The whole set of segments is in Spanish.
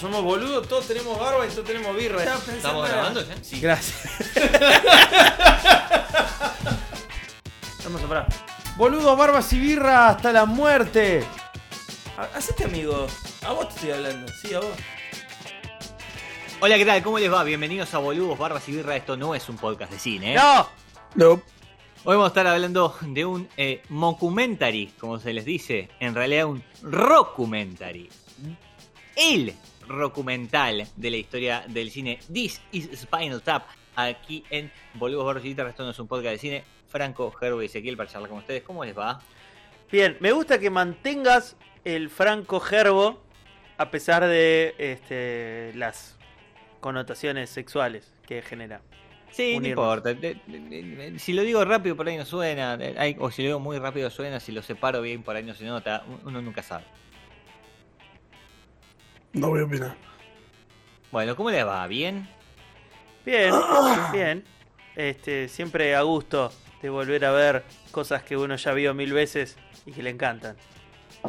Somos boludos, todos tenemos barba y todos tenemos birra. ¿Estamos grabando ya? Sí. Gracias. Vamos a parar. Boludos, barbas y birra hasta la muerte. Ha- Hacete amigo. A vos te estoy hablando. Sí, a vos. Hola, ¿qué tal? ¿Cómo les va? Bienvenidos a Boludos, Barbas y Birra. Esto no es un podcast de cine, ¿eh? ¡No! no. Hoy vamos a estar hablando de un eh, mockumentary, como se les dice. En realidad, un rockumentary. El rockumental de la historia del cine. This is Spinal Tap. Aquí en Boludos, Barbas y. Esto no es un podcast de cine. Franco, Gerbo y Ezequiel para charlar con ustedes. ¿Cómo les va? Bien, me gusta que mantengas el franco gerbo a pesar de este, las connotaciones sexuales que genera. Sí, no Unirnos. importa. De- de- Si lo digo rápido, por ahí no suena. O si lo digo muy rápido, suena. Si lo separo bien, por ahí no se nota. Uno nunca sabe. No voy a opinar. Bueno, ¿cómo les va? ¿Bien? Bien, bien. Este, siempre a gusto de volver a ver cosas que uno ya vio mil veces y que le encantan.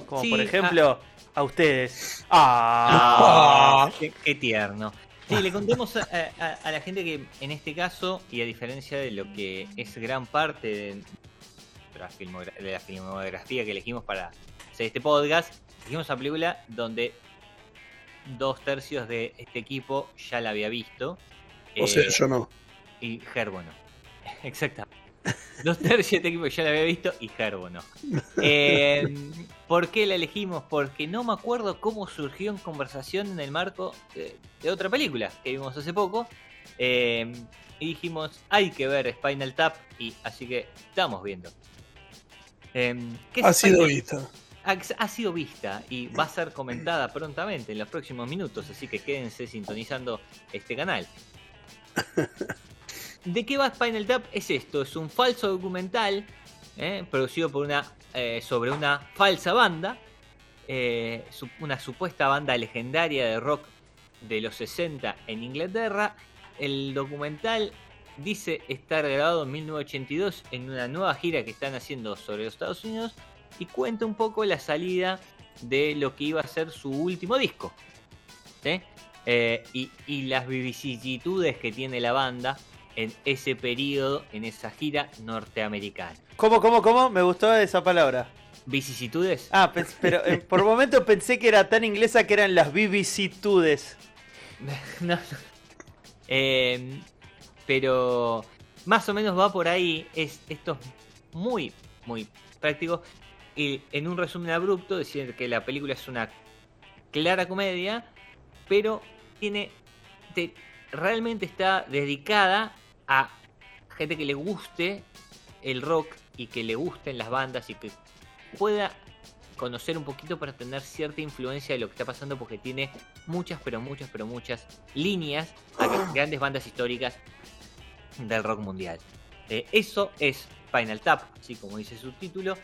Como Sí, por ejemplo, a ustedes. Ah, Ah, qué, qué tierno. Sí, le contemos a, a- a la gente que en este caso, y a diferencia de lo que es gran parte de la, filmogra- de la filmografía que elegimos para hacer este podcast, elegimos una película donde dos tercios de este equipo ya la había visto. O sea, Eh, yo no. Y Gerbo no. Exacto. Dos tercios de este equipo ya la había visto y Gerbo no. Eh, ¿Por qué la elegimos? Porque no me acuerdo cómo surgió en conversación en el marco de, de otra película que vimos hace poco. Eh, y dijimos, hay que ver Spinal Tap y así que estamos viendo. Eh, ¿qué es Ha sido vista. Ha, sido vista y va a ser comentada prontamente en los próximos minutos, así que quédense sintonizando este canal. ¿De qué va Spinal Tap? Es esto, es un falso documental eh, producido por una eh, sobre una falsa banda, eh, una supuesta banda legendaria de rock de los 60 en Inglaterra. El documental dice estar grabado en 1982 en una nueva gira que están haciendo sobre los Estados Unidos y cuenta un poco la salida de lo que iba a ser su último disco. ¿sí? Eh, y, y las vicisitudes que tiene la banda en ese periodo, en esa gira norteamericana. ¿Cómo, cómo, cómo? Me gustó esa palabra. ¿Vicisitudes? Ah, pero eh, por momento pensé que era tan inglesa que eran las vicisitudes. no, no. Eh, pero más o menos va por ahí. Es, esto es muy, muy práctico. Y en un resumen abrupto, decir que la película es una clara comedia, pero tiene. te- realmente está dedicada a gente que le guste el rock y que le gusten las bandas y que pueda conocer un poquito para tener cierta influencia de lo que está pasando porque tiene muchas, pero muchas, pero muchas líneas a grandes bandas históricas del rock mundial. Eh, eso es Final Tap, así como dice su título,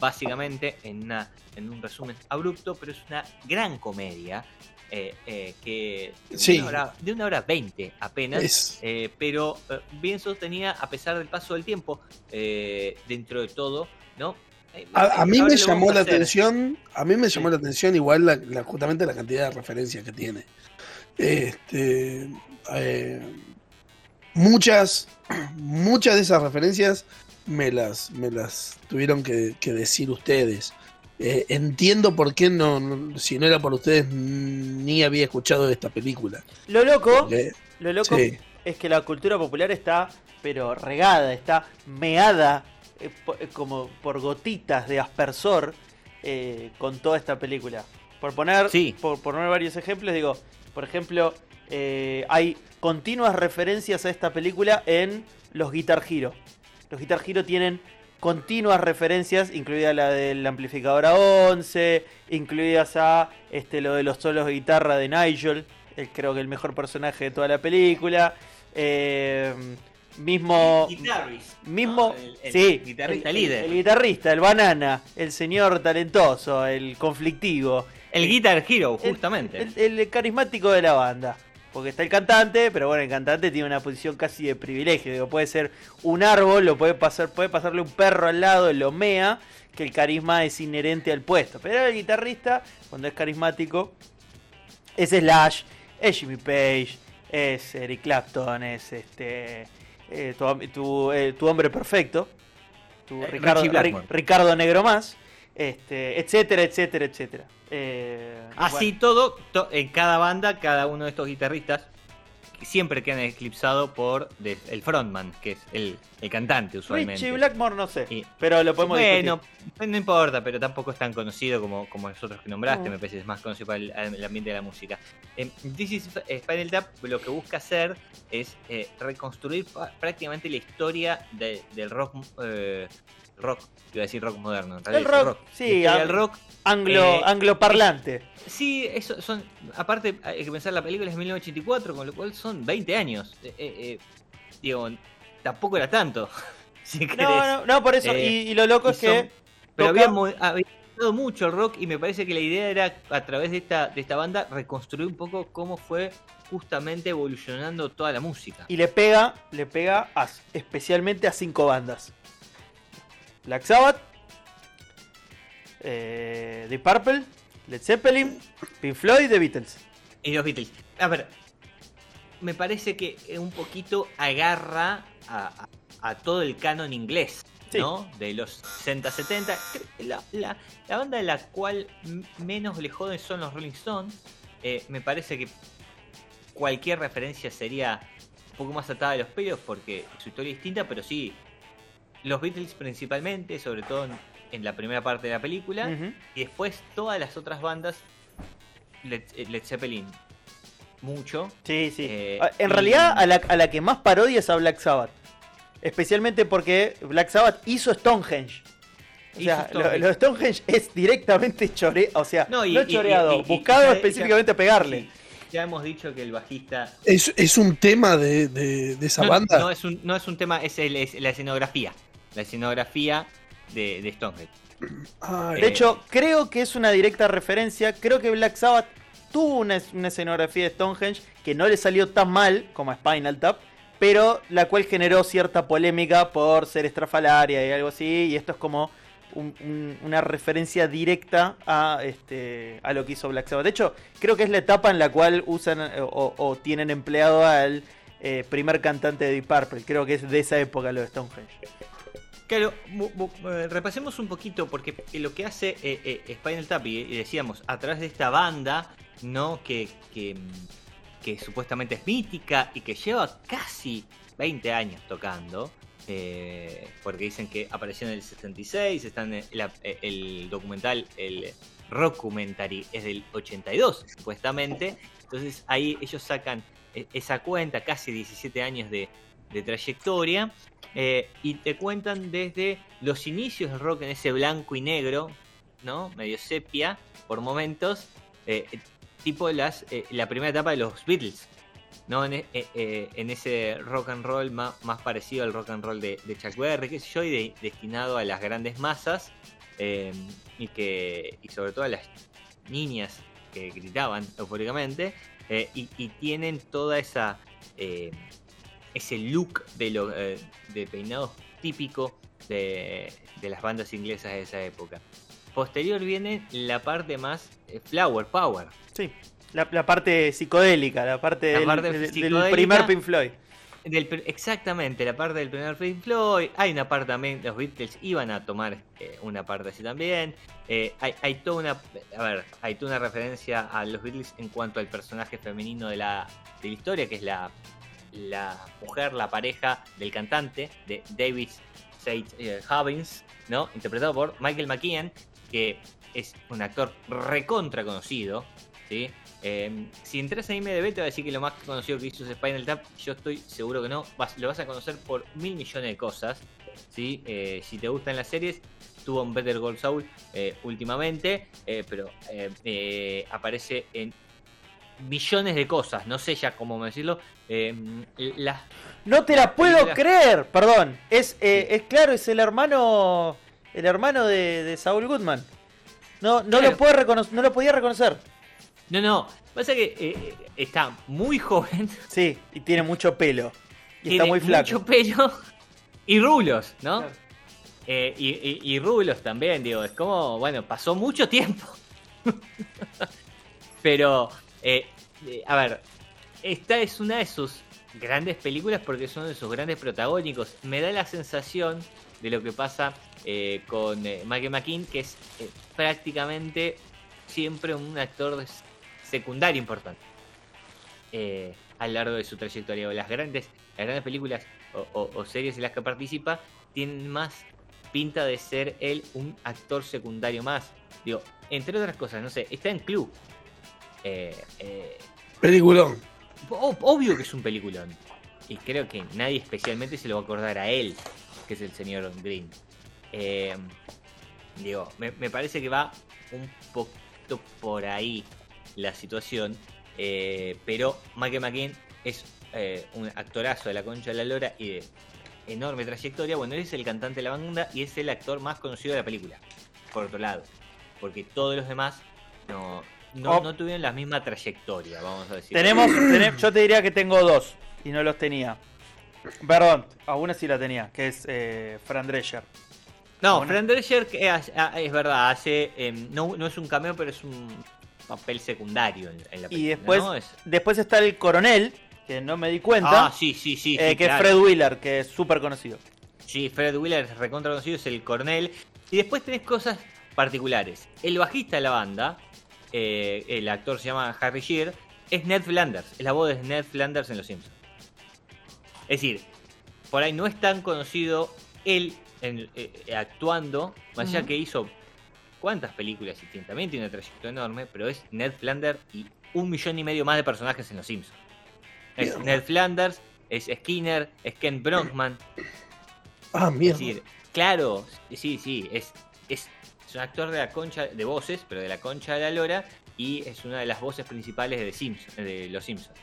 básicamente en, una, en un resumen abrupto, pero es una gran comedia eh, eh, que de, Sí. una hora, de una hora 20 apenas. Eh, pero bien sostenida a pesar del paso del tiempo, dentro de todo, ¿no? A, a mí me llamó la hacer. atención, a mí me llamó Sí. la atención igual la, la- justamente la cantidad de referencias que tiene. Este, muchas, muchas de esas referencias me las, me las tuvieron que, que decir ustedes. Eh, entiendo por qué no, no- si no era por ustedes, ni había escuchado de esta película. Lo loco, Porque- lo loco sí. es que la cultura popular está, pero regada, está meada eh, po- eh, como por gotitas de aspersor eh, con toda esta película. Por poner, Sí. por poner varios ejemplos, digo, por ejemplo, eh, hay continuas referencias a esta película en los Guitar Hero. Los Guitar Hero tienen continuas referencias, incluida la del amplificador a 11, incluidas a este, lo de los solos de guitarra de Nigel, el, creo que el mejor personaje de toda la película. Eh, mismo. Mismo. ¿no? El- el sí, guitarrista el- líder. El, guitarrista, el banana, el señor talentoso, el conflictivo. El Guitar Hero, justamente. El carismático de la banda. Porque está el cantante, pero bueno, el cantante tiene una posición casi de privilegio. Digo, puede ser un árbol, lo puede pasar, puede pasarle un perro al lado, lo mea, que el carisma es inherente al puesto. Pero el guitarrista, cuando es carismático, es Slash, es Jimmy Page, es Eric Clapton, es este eh, tu, am- tu, eh, tu hombre perfecto, tu Eh, Ricardo, Ricardo Negro más, este, etcétera, etcétera, etcétera. Eh, Así bueno. todo, to- en cada banda, cada uno de estos guitarristas siempre quedan eclipsados por de- el frontman, que es el, el cantante usualmente. Richie Blackmore no sé, Y- pero lo podemos bueno, discutir. no importa, pero tampoco es tan conocido como, como los otros que nombraste, No. me parece que es más conocido para el, el ambiente de la música. Eh, This is Spinal Tap lo que busca hacer es eh, reconstruir prácticamente la historia de- del rock, eh, rock, iba a decir rock moderno, en realidad El es rock, sí, del rock Anglo, eh, angloparlante. Sí, eso son. Aparte, hay que pensar, la película es 1984, con lo cual son 20 años. Eh, eh, eh, digo, tampoco era tanto. si querés. No, no, no, por eso. Y, y lo loco y es que. Pero toca- había, mo- había mucho el rock y me parece que la idea era, a través de esta, de esta banda, reconstruir un poco cómo fue justamente evolucionando toda la música. Y le pega, le pega a- especialmente a cinco bandas. Black Sabbath, eh, The Purple, Led Zeppelin, Pink Floyd, The Beatles. Y los Beatles. A ver, me parece que un poquito agarra a, a- a todo el canon inglés, Sí. ¿no? De los 60, 70. La, la- la banda de la cual menos le joden son los Rolling Stones. Eh, me parece que cualquier referencia sería un poco más atada de los pelos porque su historia es distinta, pero sí, los Beatles principalmente, sobre todo en, en la primera parte de la película. Y después todas las otras bandas, Led, eh, Led Zeppelin, mucho. Sí, sí. Eh, Ah, en y- realidad, a la, a la que más parodia es a Black Sabbath. Especialmente porque Black Sabbath hizo Stonehenge. O sea, Stonehenge. lo, lo de Stonehenge es directamente choreado. O sea, no, y- choreado, y- y- buscado específicamente a pegarle. ya hemos dicho que el bajista. Es, es un tema de, de- de esa no, banda. No es, un, no es un tema, es, el- es la escenografía. La escenografía de, de Stonehenge. Ay, De Eh, hecho, creo que es una directa referencia. Creo que Black Sabbath tuvo una, una escenografía de Stonehenge que no le salió tan mal como Spinal Tap, pero la cual generó cierta polémica por ser estrafalaria y algo así. Y esto es como un- un- una referencia directa a, este, a lo que hizo Black Sabbath. De hecho, creo que es la etapa en la cual usan eh, o, tienen empleado al eh, primer cantante de Deep Purple. Creo que es de esa época lo de Stonehenge. Claro, eh, repasemos un poquito, porque lo que hace Spinal Tap, y decíamos, a través de esta banda, ¿no? Que, que, que supuestamente es mítica y que lleva casi 20 años tocando, eh, porque dicen que apareció en el 76, están en el documental, el rockumentary es del 82, supuestamente, entonces ahí ellos sacan eh, esa cuenta, casi 17 años de, de trayectoria, eh, y te cuentan desde los inicios del rock en ese blanco y negro, ¿no? Medio sepia por momentos, eh, tipo las, eh, la primera etapa de los Beatles, ¿no? En, eh, eh, en ese rock and roll más, parecido al rock and roll de, Chuck Berry, qué sé yo, y de- destinado a las grandes masas, eh, y que y sobre todo a las niñas que gritaban eufóricamente, eh, y, y tienen toda esa... eh, ese look de, lo, eh, de peinado típico de, de las bandas inglesas de esa época. Posterior viene la parte más eh, flower power. Sí, la, la parte psicodélica, la parte, La del, parte del- del psicodélica. primer Pink Floyd. Del exactamente, la parte del primer Pink Floyd. Hay una parte también, los Beatles iban a tomar eh, una parte así también. Eh, hay, hay toda una, a ver, hay toda una referencia a los Beatles en cuanto al personaje femenino de la, de la historia, que es la, la mujer, la pareja del cantante, de David Sage eh, Hubbins, ¿no? Interpretado por Michael McKean, que es un actor recontra conocido, ¿sí? Eh, si entras a IMDB te va a decir que lo más conocido que hizo es Spinal Tap. Yo estoy seguro que no. Vas- lo vas a conocer por mil millones de cosas. ¿sí? Eh, si te gustan las series, estuvo en Better Call Saul eh, últimamente. eh, pero eh, aparece en millones de cosas, no sé ya cómo decirlo. eh, las No te la puedo creer, perdón. Es, es claro, es el hermano. El hermano de, de Saul Goodman. No, no, Claro. lo puedo recono- no lo podía reconocer. No, no, pasa que eh, está muy joven, Sí, y tiene mucho pelo. Y tiene está muy flaco. mucho pelo y rulos, ¿no? Claro. Eh, y, y- y rulos también, digo, es como, bueno, pasó mucho tiempo. Pero, eh, eh, a ver, esta es una de sus grandes películas porque son de sus grandes protagónicos. Me da la sensación de lo que pasa eh, con eh, Michael McKean, que es eh, prácticamente siempre un actor secundario importante eh, a lo largo de su trayectoria. O Las grandes, las grandes películas o, o- o series en las que participa tienen más pinta de ser él un actor secundario más. Digo, entre otras cosas, no sé, está en Club. Peliculón. ob- obvio que es un peliculón. Y creo que nadie especialmente se lo va a acordar a él, que es el señor Green. Eh, digo, me, me parece que va un poquito por ahí la situación. eh, pero Michael McKean es eh, un actorazo de la concha de la lora y de enorme trayectoria. Bueno, él es el cantante de la banda y es el actor más conocido de la película. Por otro lado. Porque todos los demás no, no, Oh. no tuvieron la misma trayectoria, vamos a decir. Tenemos, tenem- yo te diría que tengo dos y no los tenía. Perdón, a una sí la tenía, que es eh, Fran Drescher. No. Fran Drescher ah, es verdad, hace em, no, no es un cameo, pero es un papel secundario en, en la película. Y después, ¿no? Es- después está el coronel, que no me di cuenta, Ah, sí, sí, sí. eh, sí, que claro. es Fred Wheeler, que es súper conocido. Sí, Fred Wheeler es recontra conocido, es el coronel. Y después tenés cosas particulares. El bajista de la banda, eh, el actor se llama Harry Shearer, es Ned Flanders, es la voz de Ned Flanders en Los Simpsons. Es decir, por ahí no es tan conocido él en- eh, actuando, más allá que hizo cuántas películas y también tiene una trayectoria enorme, pero es Ned Flanders y un millón y medio más de personajes en Los Simpsons. Es Mierda. Ned Flanders, es Skinner, es Ken Brockman, Ah, es mierda. decir, claro, sí, sí, es, es, es un actor de la concha de voces, pero de la concha de la lora, y es una de las voces principales de, Simpson- de Los Simpsons.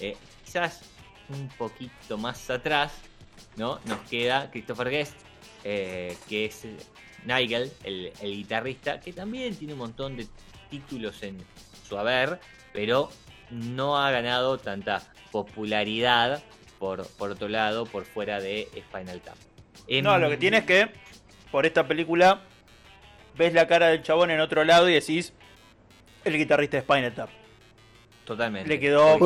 Eh, quizás un poquito más atrás, ¿no? Nos queda Christopher Guest, eh, que es Nigel, el, el guitarrista, que también tiene un montón de títulos en su haber, pero no ha ganado tanta popularidad por, por otro lado, por fuera de Spinal Tap. Em, No, lo que tiene es que, por esta película, ves la cara del chabón en otro lado y decís, el guitarrista de Spinal Tap. Totalmente. Le quedó-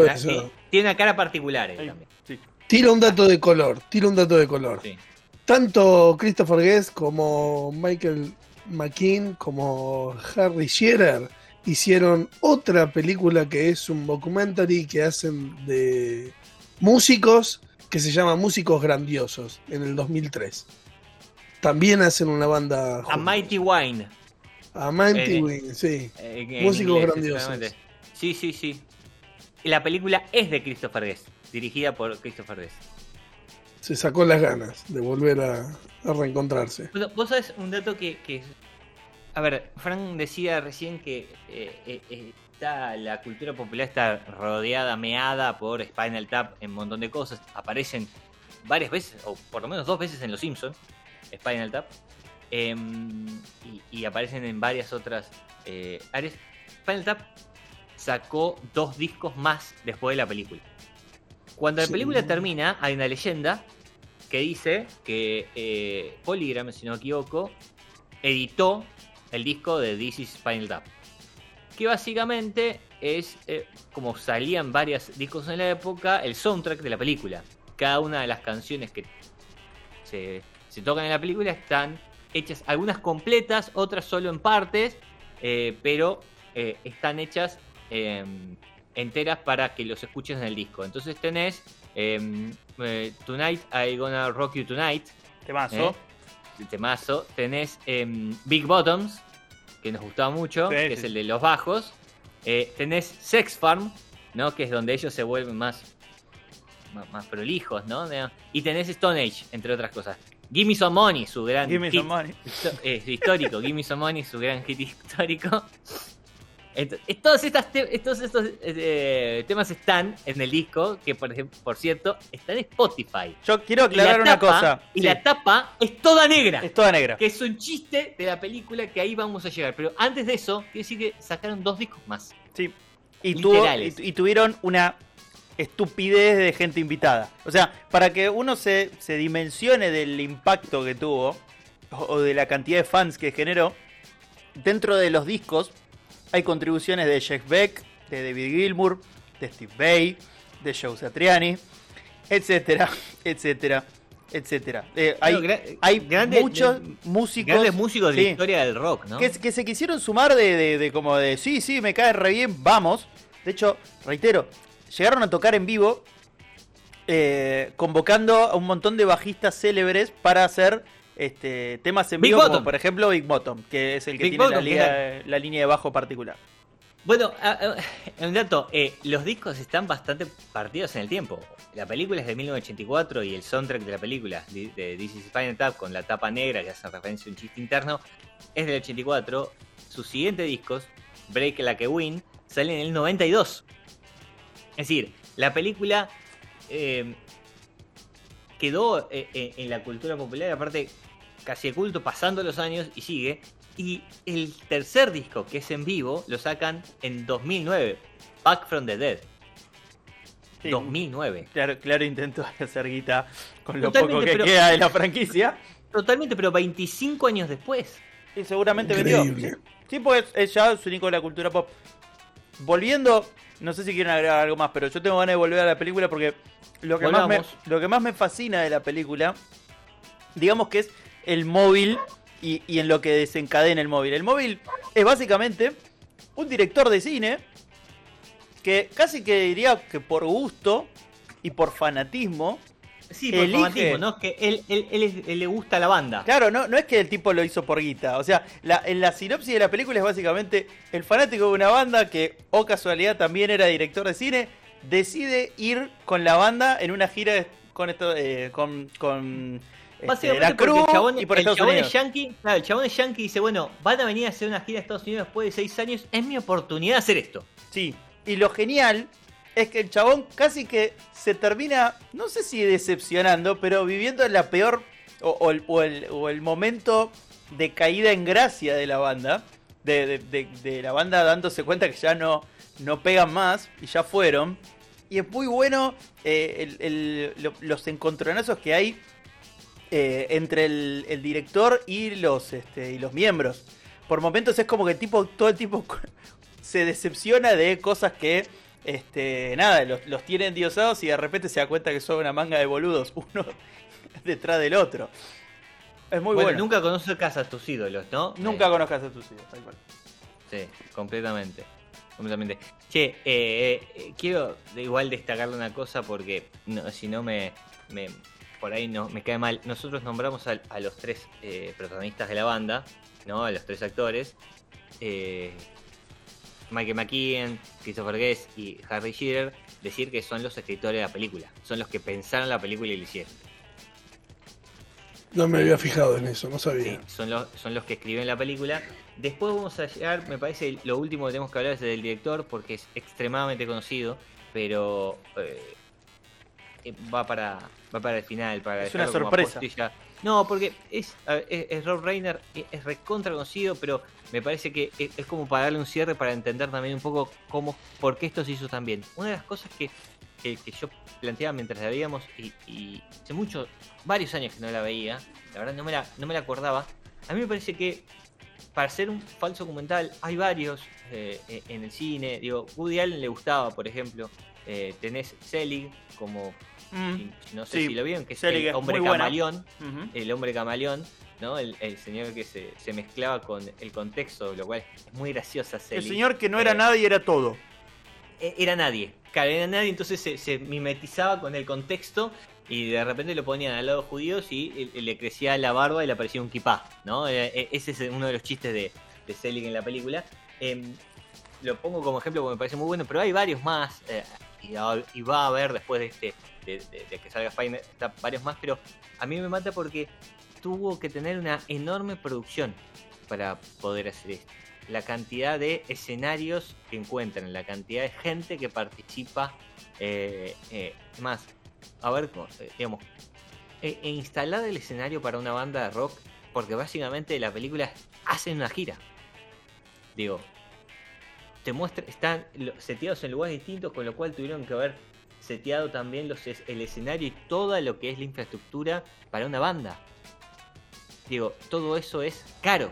tiene una cara particular él también. Sí. Tira un dato de color. Tira un dato de color. Sí. Tanto Christopher Guest como Michael McKean como Harry Shearer hicieron otra película que es un documentary que hacen de músicos que se llama Músicos Grandiosos en el 2003. También hacen una banda. A juntos. Mighty Wine. A Mighty eh, Wing, sí. eh, Músicos inglés, grandiosos. Sí, sí, sí. La película es de Christopher Guest, dirigida por Christopher Guest. Se sacó las ganas de volver a, a reencontrarse. Bueno, vos sabés un dato que, que- A ver, Frank decía recién que eh, eh, eh, está, la cultura popular está rodeada, meada por Spinal Tap en un montón de cosas. Aparecen varias veces, o por lo menos dos veces en Los Simpsons, Spinal Tap. Em, y, y aparecen en varias otras eh, áreas. Spinal Tap sacó dos discos más después de la película. Cuando la Sí. película termina, hay una leyenda que dice que eh, Polygram, si no me equivoco, editó el disco de This is Spinal Tap. Que básicamente es, eh, como salían varios discos en la época, el soundtrack de la película. Cada una de las canciones que se, tocan en la película están hechas, algunas completas, otras solo en partes, eh, pero eh, están hechas eh, enteras para que los escuches en el disco. Entonces tenés Tonight I Gonna Rock You Tonight, Temazo. ¿eh? temazo. Tenés em, Big Bottoms, que nos gustaba mucho, Sí, que sí, es el de los bajos. Eh, tenés Sex Farm, ¿no? Que es donde ellos se vuelven más, más, más prolijos, ¿no? Y tenés Stone Age, entre otras cosas. Gimme Some Money, su gran Give me hit some money. eh, histórico. Gimme Some Money, su gran hit histórico. Entonces, todos, estas te- todos estos eh, temas están en el disco, que por ejemplo, por cierto, está en Spotify. Yo quiero aclarar la una cosa. Y Sí, la tapa es toda negra. es toda negra. Que es un chiste de la película que ahí vamos a llegar. Pero antes de eso, quiero decir que sacaron dos discos más. Sí. Y, tuvo- y, y tuvieron una estupidez de gente invitada. O sea, para que uno se, se dimensione del impacto que tuvo o, o de la cantidad de fans que generó, dentro de los discos hay contribuciones de Jeff Beck, de David Gilmour, de Steve Bay, de Joe Satriani, etcétera, etcétera, etcétera. Eh, hay hay grandes- muchos músicos Grandes músicos de la historia del rock, ¿no? que, que se quisieron sumar de, de- de como de, sí, sí, me cae re bien, vamos. De hecho, reitero, llegaron a tocar en vivo eh, convocando a un montón de bajistas célebres para hacer este, temas en Big vivo, como por ejemplo Big Bottom, que es el que Big tiene la, liga- la línea de bajo particular. Bueno, a- un dato, eh, los discos están bastante partidos en el tiempo. La película es de 1984 y el soundtrack de la película, de, This is Spinal Tap, con la tapa negra que hace referencia a un chiste interno, es del 84. Sus siguientes discos, Break Like a Win, salen en el 92. Es decir, la película eh, quedó eh, eh, en la cultura popular, aparte casi de culto, pasando los años y sigue. Y el tercer disco, que es en vivo, lo sacan en 2009, Back from the Dead. Sí, 2009. Claro, claro intento hacer guita con lo Totalmente, poco que pero- queda de la franquicia. Totalmente, pero 25 años después. Y seguramente vendió. Sí, pues es ya su único de la cultura pop. Volviendo, no sé si quieren agregar algo más, pero yo tengo ganas de volver a la película porque lo que, más me, lo que más me fascina de la película, digamos que es el móvil y, y en lo que desencadena el móvil. El móvil es básicamente un director de cine que casi que diría que por gusto y por fanatismo Sí, por Elige. fanatismo, ¿no? Que él, él, él es- él le gusta la banda. Claro, no, no es que el tipo lo hizo por guita. O sea, la, en la sinopsis de la película es básicamente el fanático de una banda que, o casualidad, también era director de cine, decide ir con la banda en una gira con esto, eh, con, con este, la cruz el chabón, y por el chabón es yankee, claro, el chabón es yankee y dice, bueno, van a venir a hacer una gira a Estados Unidos después de 6 años, es mi oportunidad de hacer esto. Sí, y lo genial es que el chabón casi que se termina, no sé si decepcionando, pero viviendo la peor o, el, o el- o el momento de caída en gracia de la banda, de, de- la banda dándose cuenta que ya no, no pegan más y ya fueron. Y es muy bueno eh, los encontronazos que hay eh, entre el, director y los, este, y los miembros. Por momentos es como que tipo, todo el tipo se decepciona de cosas que, este, nada, los, los tiene endiosados y de repente se da cuenta que son una manga de boludos, uno detrás del otro. Es muy bueno, bueno. nunca conoces a tus ídolos, ¿no? Nunca Eh, conozcas a tus hijos, tal cual. Sí, completamente. Completamente. Che, eh, eh, quiero igual destacarle una cosa porque no, si no me, me- por ahí no me cae mal. Nosotros nombramos a, a los tres eh, protagonistas de la banda, ¿no? A los tres actores. Michael McKean, Christopher Guest y Harry Shearer, decir que son los escritores de la película. Son los que pensaron la película y la hicieron. No me había fijado en eso, no Sí, sabía. son los, son los que escriben la película. Después vamos a llegar, me parece, lo último que tenemos que hablar es del director, porque es extremadamente conocido, pero eh, va para va para el final, para Es una como sorpresa. No, porque es, Rob Reiner, es, recontra conocido, pero me parece que es, como para darle un cierre para entender también un poco cómo, por qué esto se hizo tan bien. Una de las cosas que, que, que yo planteaba mientras la veíamos, y, y hace mucho, varios años que no la veía, la verdad no me la, no me la acordaba, a mí me parece que para ser un falso documental hay varios eh, eh, en el cine, digo, Woody Allen le gustaba, por ejemplo, eh, tenés Selig como, Mm, no sé sí, si lo vieron, que es Selig el hombre camaleón, el hombre camaleón, ¿no? El, el señor que se, se mezclaba con el contexto, lo cual es muy graciosa El Selig. señor que no era Eh, nada y era todo. e- era nadie. Claro, era nadie, entonces se, se mimetizaba con el contexto y de repente lo ponían al lado de judíos y le crecía la barba y le aparecía un kipá, ¿no? Eh, eh, Ese es uno de los chistes de, de Selig en la película. Em, lo pongo como ejemplo porque me parece muy bueno, pero hay varios más eh, y, va a haber después de este de, que salga Spider está varios más, pero a mí me mata porque tuvo que tener una enorme producción para poder hacer esto. la cantidad de escenarios que encuentran, la cantidad de gente que participa. Eh, eh, más, a ver, eh, digamos, e, e instalar el escenario para una banda de rock, porque básicamente la película hace una gira. Digo, te muestra, están seteados en lugares distintos, con lo cual tuvieron que haber seteado también los, es- el escenario y toda lo que es la infraestructura para una banda. Digo, todo eso es caro.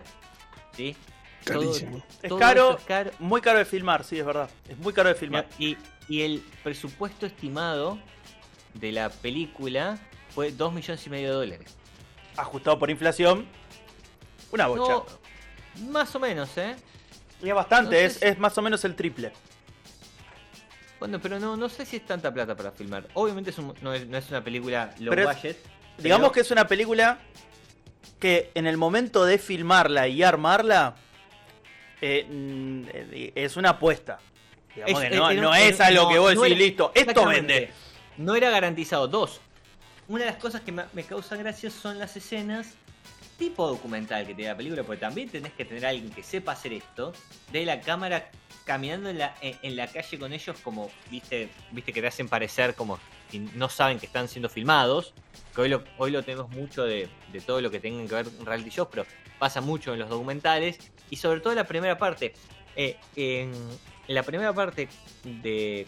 ¿Sí? Todo- Carísimo. Es todo caro. eso es caro. Muy caro de filmar, sí, es verdad. Es muy caro de filmar. Y, y el presupuesto estimado de la película fue 2 millones y medio de dólares. Ajustado por inflación. Una bocha. No, más o menos, ¿eh? Y es bastante, no sé es, si- es más o menos el triple. Bueno, pero no, no sé si es tanta plata para filmar. Obviamente es un- no, es, no es una película low Pero es- budget. Digamos que es una película que en el momento de filmarla y armarla eh, mm, es una apuesta. Digamos Es- que no, eh, no es algo no, que vos no decís, era- listo, esto vende. No era garantizado. Dos. Una de las cosas que me, me causa gracia son las escenas tipo documental que tiene la película, porque también tenés que tener a alguien que sepa hacer esto, de la cámara caminando en la, en, en la calle con ellos como, viste, viste que te hacen parecer como si no saben que están siendo filmados, que hoy lo, hoy lo tenemos mucho de, de todo lo que tengan que ver con reality shows, pero pasa mucho en los documentales, y sobre todo la primera parte. Eh, en la primera parte de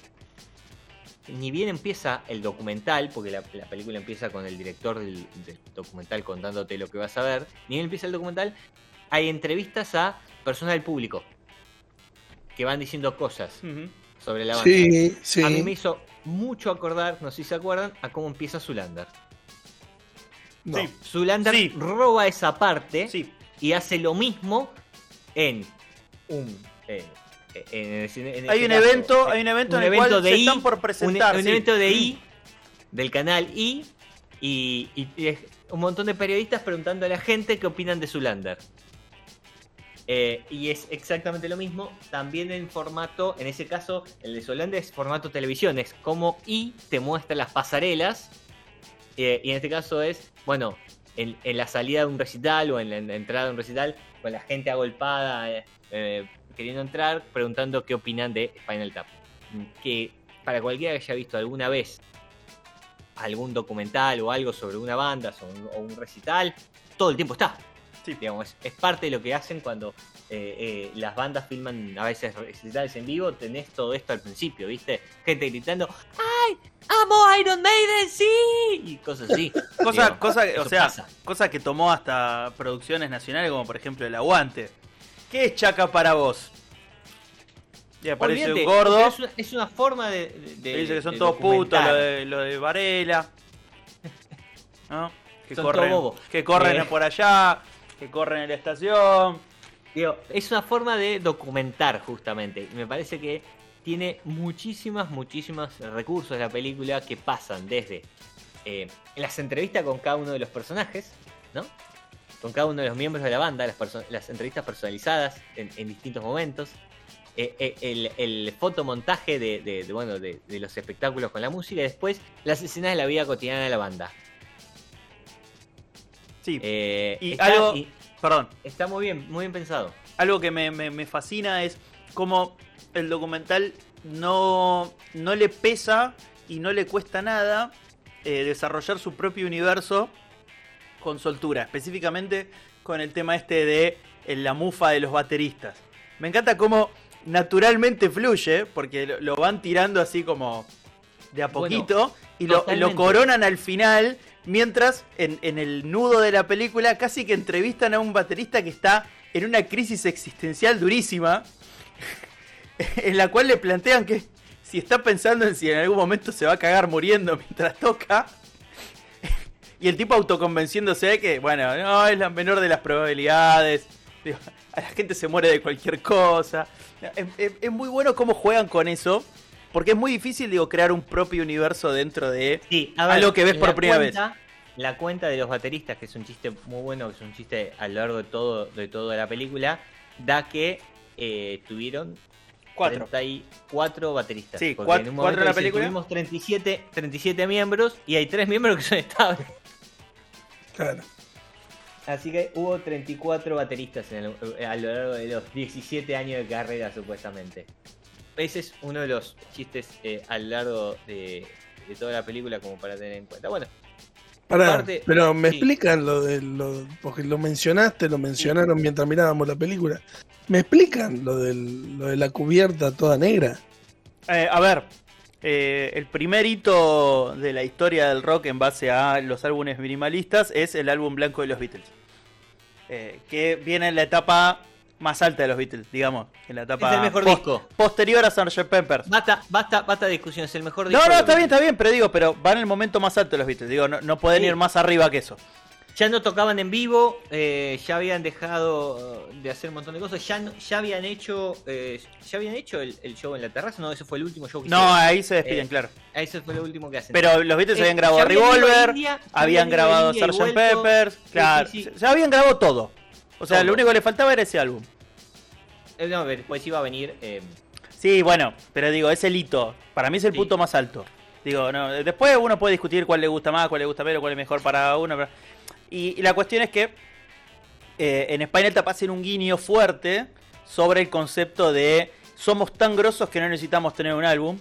ni bien empieza el documental, porque la, la película empieza con el director del, del documental contándote lo que vas a ver, ni bien empieza el documental, hay entrevistas a personas del público que van diciendo cosas sobre la banda. Sí, sí. A mí me hizo mucho acordar, no sé si se acuerdan, a cómo empieza Zulander. No. Sí. Zulander Sí. roba esa parte Sí, y hace lo mismo en un... eh, en el cine- en hay un este caso, evento, hay un evento un en el evento cual de se I, están por un, presentar. un sí. evento de I, del canal I, y, y- un montón de periodistas preguntando a la gente qué opinan de Zulander. Eh, y es exactamente lo mismo, también en formato, en ese caso, el de Zulander es formato televisión, es como I te muestra las pasarelas, eh, y en este caso es, bueno, en, en la salida de un recital o en la, en la entrada de un recital, con la gente agolpada, eh, queriendo entrar, preguntando qué opinan de Final Tap. Que para cualquiera que haya visto alguna vez algún documental o algo sobre una banda o un, o un recital, todo el tiempo está. Sí. Digamos, es, es parte de lo que hacen cuando eh, eh, las bandas filman a veces recitales en vivo, tenés todo esto al principio, ¿viste? Gente gritando, ¡ay! ¡Amo Iron Maiden! ¡Sí! Y cosas así. Cosa, que- o sea, pasa. cosa que tomó hasta producciones nacionales como por ejemplo El Aguante. ¿Qué es Chaca para vos? Y aparece Olvídate, un gordo, Es una, es una forma de. dice que son todos putos, lo de, lo de Varela. ¿No? Que Son corren, que corren Eh. por allá, que corren en la estación. Digo, es una forma de documentar justamente. Y me parece que tiene muchísimas, muchísimos recursos la película que pasan desde eh, las entrevistas con cada uno de los personajes, ¿no? Con cada uno de los miembros de la banda, las, entrevistas personalizadas en, en distintos momentos. eh, eh, el, el fotomontaje de, de- de, bueno, de, de los espectáculos con la música y después las escenas de la vida cotidiana de la banda. Sí, Eh, Y está, algo- y perdón. está muy bien, muy bien pensado. algo que me, me- me fascina es cómo el documental no, no le pesa y no le cuesta nada desarrollar su propio universo con soltura, específicamente con el tema este de eh, la mufa de los bateristas. Me encanta cómo naturalmente fluye, porque lo, lo van tirando así como de a Bueno, poquito y lo coronan al final, mientras en, en el nudo de la película casi que entrevistan a un baterista que está en una crisis existencial durísima, en la cual le plantean que si está pensando en si en algún momento se va a cagar muriendo mientras toca, y el tipo autoconvenciéndose de que, bueno, no, es la menor de las probabilidades, digo, a la gente se muere de cualquier cosa. Es, es- es muy bueno cómo juegan con eso, porque es muy difícil, digo, crear un propio universo dentro de... Sí, Algo que ves por primera cuenta- La cuenta de los bateristas, que es un chiste muy bueno, que es un chiste a lo largo de todo de toda la película, da que eh, tuvieron Cuatro. 34 bateristas. Sí, Porque cuat- en un cuatro en la película. Tuvimos 37, 37 miembros y hay tres miembros que son estables. Claro. Así que hubo 34 bateristas en el- eh, a lo largo de los 17 años de carrera, supuestamente. Ese es uno de los chistes eh, a lo largo de, de toda la película, como para tener en cuenta. Bueno, Pará, Aparte- pero me sí. explican lo de lo, porque lo mencionaste, lo mencionaron mientras mirábamos la película. ¿Me explican lo, del, lo de la cubierta toda negra? Eh, a ver, eh, el primer hito de la historia del rock en base a los álbumes minimalistas es el álbum blanco de los Beatles. Eh, que viene en la etapa más alta de los Beatles, digamos. En la etapa es el mejor disco. posterior a Sgt. Pepper. Basta, basta, basta de discusión, es el mejor No, disco. no, de está bien, está bien, pero digo, pero va en el momento más alto de los Beatles. Digo, no, no pueden Sí. ir más arriba que eso. Ya no tocaban en vivo, eh, ya habían dejado de hacer un montón de cosas, ya, no- ya habían hecho eh, ya habían hecho el, el show en la terraza, no, ese fue el último show que No, hicieron. ahí se despiden, Eh, claro. Ese fue lo último que hacen. Pero los Beatles Eh, habían grabado Revolver, India, habían grabado Sgt. Peppers, claro, sí, sí. ya habían grabado todo. O sea, Todo. lo único que le faltaba era ese álbum. Eh, no, después iba a venir eh, Sí, bueno, pero digo, es el hito. Para mí es el punto más alto. Digo, no, después uno puede discutir cuál le gusta más, cuál le gusta menos, cuál es mejor para uno. pero- Y, la cuestión es que eh, en Spinal Tap hacen un guiño fuerte sobre el concepto de somos tan grosos que no necesitamos tener un álbum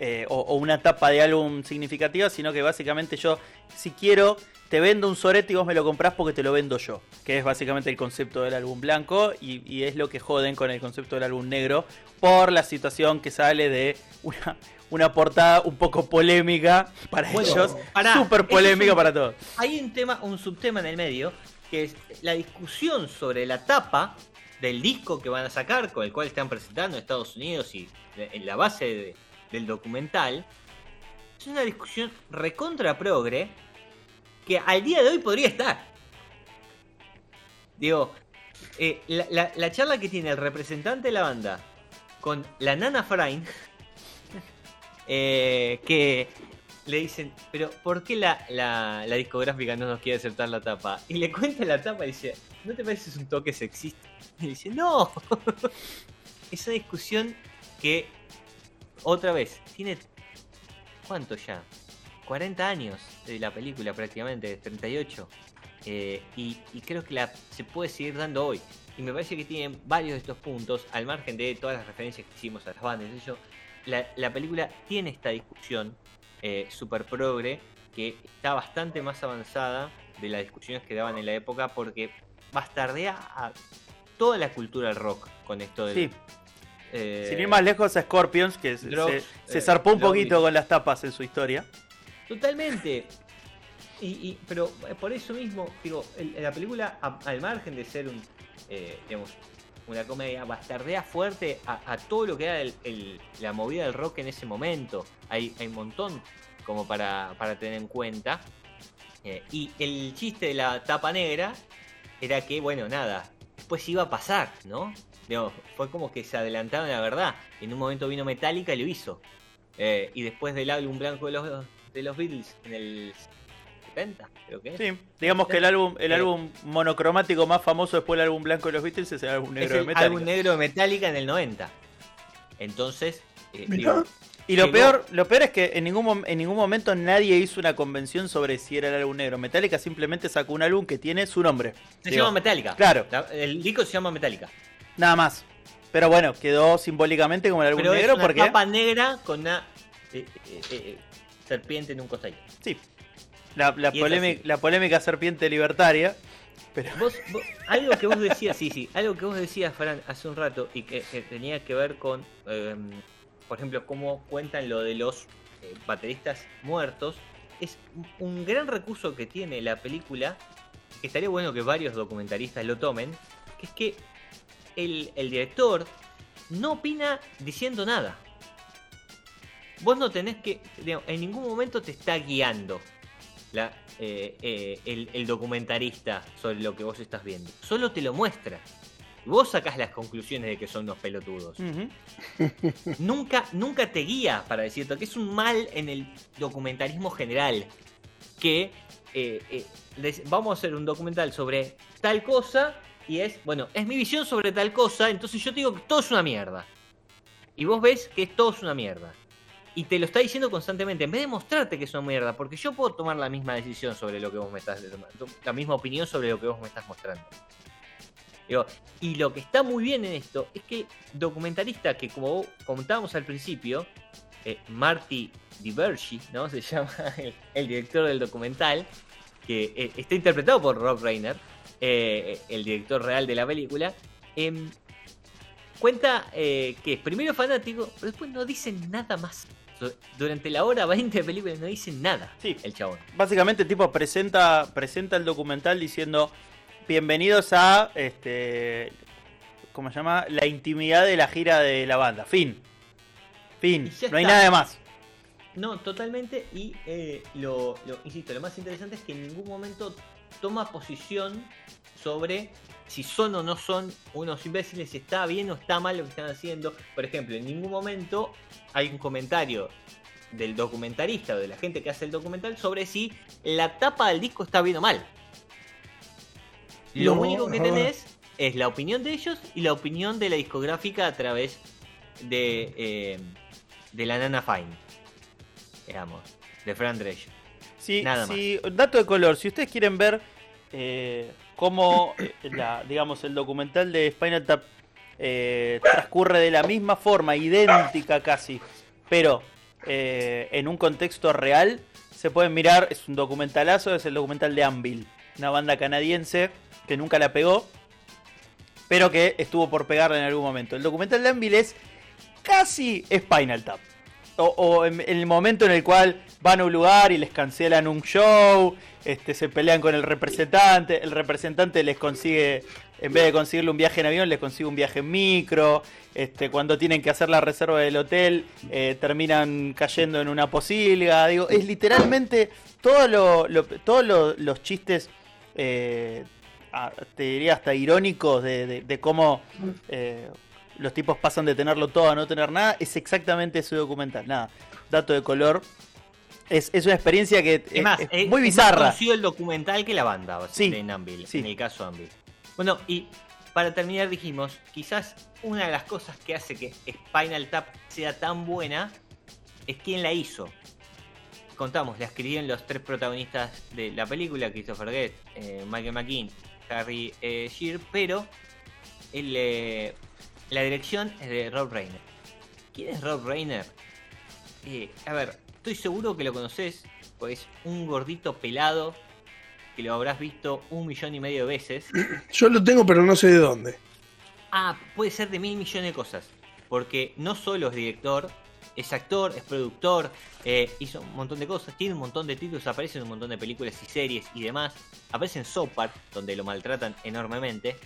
eh, o, una tapa de álbum significativa, sino que básicamente yo, si quiero, te vendo un sorete y vos me lo comprás porque te lo vendo yo, que es básicamente el concepto del álbum blanco y es lo que joden con el concepto del álbum negro por la situación que sale de una, una portada un poco polémica para Bueno, ellos, súper polémica un- para todos. hay un tema, un subtema en el medio, que es la discusión sobre la tapa del disco que van a sacar, con el cual están presentando en Estados Unidos y en la base de- del documental. Es una discusión recontra progre que al día de hoy podría estar. Digo, eh, la, la- la charla que tiene el representante de la banda con la nana Frain, eh, que le dicen, pero ¿por qué la, la, discográfica no nos quiere aceptar la tapa? Y le cuenta la tapa y dice, ¿no te parece un toque sexista? Y dice, no. es una discusión que, otra vez, tiene, ¿cuánto ya? 40 años de la película prácticamente, 38. Eh, y, y creo que la, se puede seguir dando hoy. Y me parece que tienen varios de estos puntos, al margen de todas las referencias que hicimos a las bandas. y eso, la, la película tiene esta discusión eh, super progre que está bastante más avanzada de las discusiones que daban en la época porque bastardea a toda la cultura del rock con esto del... Sí, eh, sin ir más lejos a Scorpions, que se, eh, zarpó un poquito con las tapas en su historia. Totalmente. Y, y- pero eh, por eso mismo, digo, el- la película, a- al margen de ser un, eh, digamos, una comedia, bastardea fuerte a, todo lo que era la movida del rock en ese momento. Hay, hay un montón como para, para tener en cuenta. Eh, y el chiste de la tapa negra era que, bueno, nada, después iba a pasar, ¿no? Fue como que se adelantaron la verdad. En un momento vino Metallica y lo hizo. Eh, y después del álbum blanco de los, de los Beatles en el 70, creo que es. Sí, digamos que el álbum, el Eh, álbum monocromático más famoso después del álbum blanco de los Beatles es el álbum es negro de el Metallica. álbum negro de Metallica en el 90. Entonces, eh, digo, Y lo llegó- peor, lo peor es que en ningún, en ningún momento nadie hizo una convención sobre si era el álbum negro. Metallica simplemente sacó un álbum que tiene su nombre. se Digo, llama Metallica. Claro, La- el disco se llama Metallica. nada más. Pero bueno, quedó simbólicamente como el álbum Pero negro es una porque. tapa negra con una eh, eh, eh, serpiente en un costadito. Sí. La, la, polémica, así. la polémica serpiente libertaria. Pero. Vos, vos- algo que vos decías, sí, sí, algo que vos decías, Fran, hace un rato y que, que tenía que ver con, eh, por ejemplo, cómo cuentan lo de los eh, bateristas muertos, es un- gran recurso que tiene la película, que estaría bueno que varios documentaristas lo tomen, que es que el, el director no opina diciendo nada. Vos no tenés que, en ningún momento te está guiando la, eh, eh, el, el documentarista sobre lo que vos estás viendo. Solo te lo muestra. Y vos sacás las conclusiones de que son unos pelotudos. Nunca, nunca te guía para decirte que es un mal en el documentarismo general. Que eh, eh, les- vamos a hacer un documental sobre tal cosa y es, bueno, es mi visión sobre tal cosa, entonces yo te digo que todo es una mierda. Y vos ves que todo es una mierda. Y te lo está diciendo constantemente, en vez de mostrarte que es una mierda, porque yo puedo tomar la misma decisión sobre lo que vos me estás, la misma opinión sobre lo que vos me estás mostrando. Y lo que está muy bien en esto es que documentalista que como comentábamos al principio, eh, Marty Divergi, ¿no? Se llama el, director del documental, que eh, está interpretado por Rob Reiner, eh, el director real de la película. Em, cuenta que es primero fanático, pero después no dice nada más. Durante la hora 20 de película no dice nada sí. el chabón. Básicamente el tipo presenta, presenta el documental diciendo bienvenidos a este ¿cómo se llama? La intimidad de la gira de la banda. Fin. Fin. No hay nada de más. No, totalmente. Y eh, lo, insisto, lo más interesante es que en ningún momento toma posición sobre si son o no son unos imbéciles, si está bien o está mal lo que están haciendo. Por ejemplo, en ningún momento hay un comentario del documentalista o de la gente que hace el documental sobre si la tapa del disco está bien o mal. Lo único que tenés es la opinión de ellos y la opinión de la discográfica a través de, eh, de la Nana Fine. Digamos, de Fran Drescher. Sí, Nada sí, dato de color. Si ustedes quieren ver eh, cómo eh, digamos, el documental de Spinal Tap eh, transcurre de la misma forma, idéntica casi, pero en un contexto real, se pueden mirar, es un documentalazo, es el documental de Anvil, una banda canadiense que nunca la pegó, pero que estuvo por pegarla en algún momento. El documental de Anvil es casi Spinal Tap. O, en, el momento en el cual van a un lugar y les cancelan un show, este, se pelean con el representante, el representante les consigue, en vez de conseguirle un viaje en avión, les consigue un viaje en micro, este, cuando tienen que hacer la reserva del hotel, eh, terminan cayendo en una posilga, digo, es literalmente todo todos los chistes eh, te diría hasta irónicos de, cómo eh, los tipos pasan de tenerlo todo a no tener nada, es exactamente ese documental. Nada, dato de color. Es, una experiencia que es, muy bizarra. Es el documental que la banda sí, en Anvil, en el caso Anvil. Bueno, y para terminar dijimos, quizás una de las cosas que hace que Spinal Tap sea tan buena es quién la hizo. Contamos, la escribieron los tres protagonistas de la película, Christopher Guest, eh, Michael McKean Harry eh, Shear, pero eh, la dirección es de Rob Reiner. ¿Quién es Rob Reiner? Eh, a ver, estoy seguro que lo conoces, pues un gordito pelado que lo habrás visto un millón y medio de veces. Yo lo tengo, pero no sé de dónde. Ah, puede ser de mil millones de cosas. Porque no solo es director, es actor, es productor, eh, hizo un montón de cosas, tiene un montón de títulos, aparece en un montón de películas y series y demás. Aparece en South donde lo maltratan enormemente,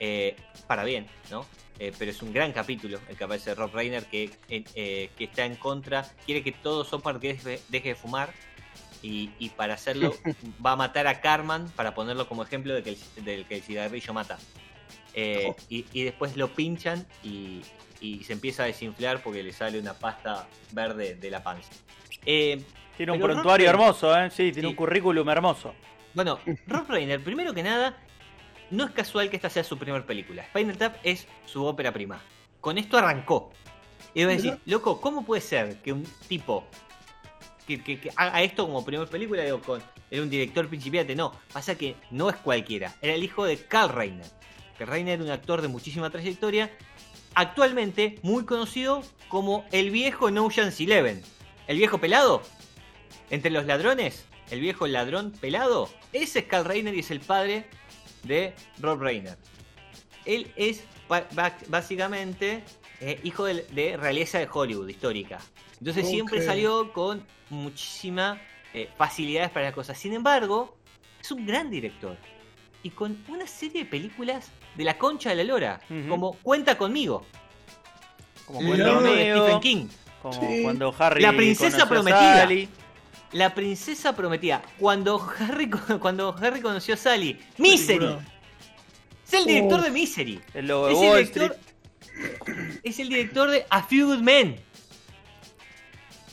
eh, para bien, ¿no? Eh, pero es un gran capítulo el que aparece Rob Reiner que, que está en contra, quiere que todo South deje, de fumar y, para hacerlo va a matar a Carman para ponerlo como ejemplo de que el, del que el cigarrillo mata. Oh. y, y, después lo pinchan y, y se empieza a desinflar porque le sale una pasta verde de la panza. Eh, tiene un prontuario hermoso, ¿eh? Sí, tiene un currículum hermoso. Bueno, Rob Reiner, primero que nada, no es casual que esta sea su primera película. Spinal Tap es su ópera prima. Con esto arrancó. Y voy a decir, loco, ¿cómo puede ser que un tipo que, haga esto como primera película, digo, con era un director principiante? No, pasa que no es cualquiera. Era el hijo de Carl Reiner. Que Reiner era un actor de muchísima trayectoria actualmente muy conocido como el viejo No Ocean's Eleven. El viejo pelado. Entre los ladrones, el viejo ladrón pelado. Ese es Carl Reiner y es el padre de Rob Reiner. Él es básicamente eh, hijo de, realeza de Hollywood histórica. Entonces siempre salió con muchísima eh, facilidades para las cosas. Sin embargo, es un gran director. Y con una serie de películas de la concha de la lora, como Cuenta conmigo. Como cuando Stephen King. Como cuando Harry La princesa prometida. La princesa prometida. Cuando Harry cuando Harry conoció a Sally. Misery. Es el director de Misery. El es, el director, es el director de A Few Good Men.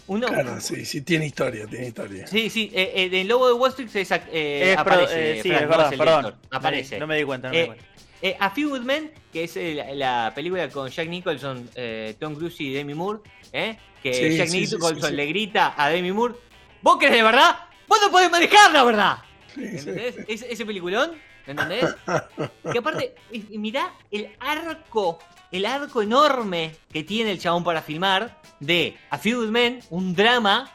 Uno, claro, sí, sí, tiene historia, tiene historia. Sí, sí, eh, eh, el lobo de Wall Street eh, aparece. sí, es verdad, perdón. Aparece. No, me di cuenta, no me di cuenta. Eh, A Few Good Men, que es eh, la, la película con Jack Nicholson, eh, Tom Cruise y Demi Moore, ¿eh? que Sí, Jack sí, sí, Nicholson sí, sí. le grita a Demi Moore, ¿vos querés de verdad? ¿Vos no podés manejar la verdad? ¿Entendés? Ese, ese peliculón, ¿me entendés? Que aparte, mirá el arco, el arco enorme que tiene el chabón para filmar de A Few Good Men, un drama,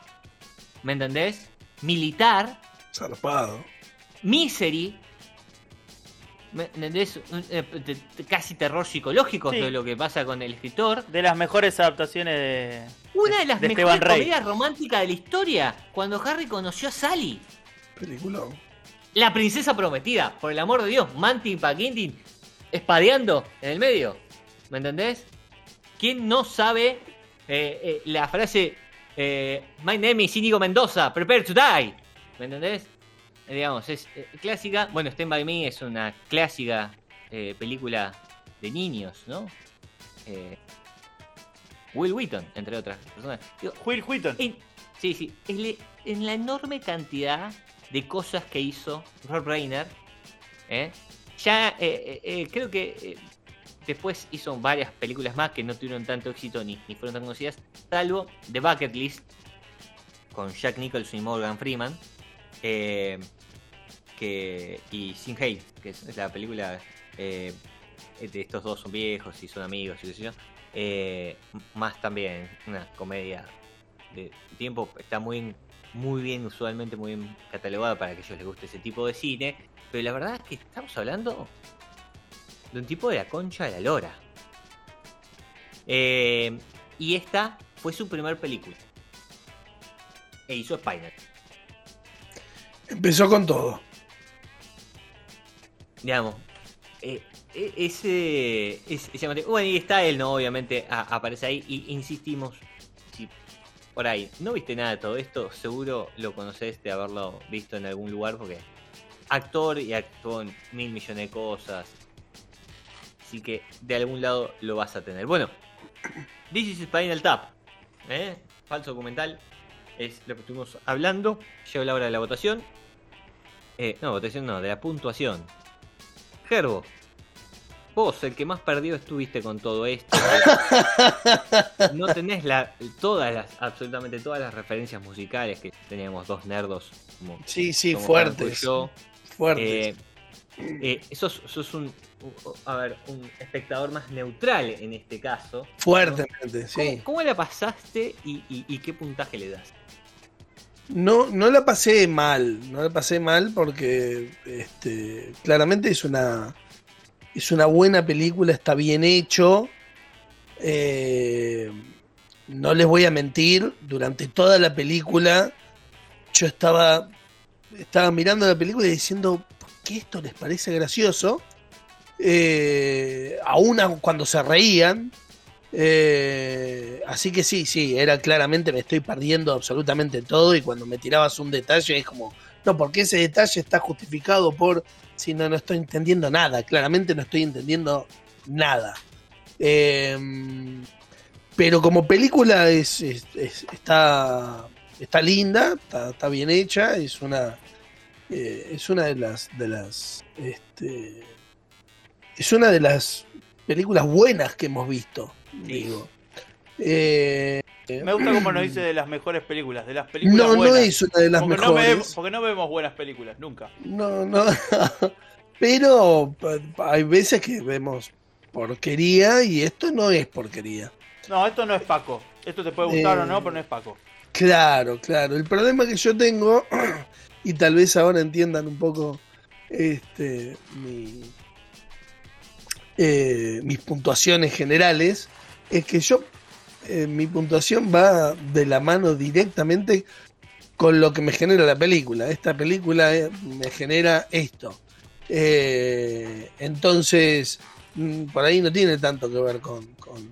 ¿me entendés? Militar, Zarpado. Misery, ¿me entendés? Un- eh, casi terror psicológico Sí. de lo que pasa con el escritor. De las mejores adaptaciones de. Una de las de mejores comedias románticas de la historia, cuando Harry conoció a Sally. Película. La princesa prometida, por el amor de Dios, Mantin Paquintin espadeando en el medio. ¿Me entendés? ¿Quién no sabe eh, eh, la frase eh, My name is Inigo Mendoza, prepare to die? ¿Me entendés? Eh, digamos, es eh, clásica. Bueno, Stand By Me es una clásica eh, película de niños, ¿no? Eh, Will Wheaton, entre otras personas. Digo, Will Wheaton. en, sí, sí. En, le- en la enorme cantidad de cosas que hizo Rob Reiner, ya creo que después hizo varias películas más que no tuvieron tanto éxito ni, ni fueron tan conocidas, salvo The Bucket List con Jack Nicholson y Morgan Freeman. eh, y Sin Hate, que es, la película eh, de estos dos son viejos y son amigos y qué sé. Eh, más también una comedia de tiempo está muy muy bien usualmente muy bien catalogada para que a ellos les guste ese tipo de cine pero la verdad es que estamos hablando de un tipo de la concha de la lora Eh, y esta fue su primer película e hizo Spider Empezó con todo. Digamos eh, e- ese, ese, bueno y está él no obviamente aparece ahí y insistimos si por ahí no viste nada de todo esto seguro lo conoces de haberlo visto en algún lugar porque actor y actuó en mil millones de cosas. Así que de algún lado lo vas a tener. Bueno This is Spinal Tap ¿eh? falso documental es lo que estuvimos hablando. Llegó la hora de la votación. Eh, no votación no de la puntuación Gerbo, vos, el que más perdido estuviste con todo esto. no tenés la, todas las, absolutamente todas las referencias musicales que teníamos dos nerdos. Como, Sí, sí, como fuertes. yo. Fuertes. Eh, eh, sos, sos un, a ver, un espectador más neutral en este caso. Fuertemente, ¿Cómo, sí. cómo la pasaste y, y- y qué puntaje le das? No, no la pasé mal, no la pasé mal porque este, claramente es una, es una buena película, está bien hecho. Eh, no les voy a mentir, durante toda la película yo estaba, estaba mirando la película y diciendo, ¿por qué esto les parece gracioso? Eh, aún cuando se reían. Eh, así que sí, sí, era claramente me estoy perdiendo absolutamente todo y cuando me tirabas un detalle es como, no, porque ese detalle está justificado por, si no, no estoy entendiendo nada, claramente no estoy entendiendo nada. Eh, pero como película es, es- es- está, está linda, está, está bien hecha, es una, eh, es una de las, de las, este, es una de las películas buenas que hemos visto, digo. Eh, Me gusta como nos dice de las mejores películas. De las películas no, no es una de las porque, no mejores. ve- porque no vemos buenas películas, nunca. No, no. Pero hay veces que vemos porquería y esto no es porquería. No, esto no es Paco. Esto te puede gustar Eh, o no, pero no es Paco. Claro, claro. El problema que yo tengo, y tal vez ahora entiendan un poco este, mi, eh, mis puntuaciones generales, es que yo, eh, mi puntuación va de la mano directamente con lo que me genera la película. Esta película eh, me genera esto. Eh, entonces, mm, por ahí no tiene tanto que ver con, con,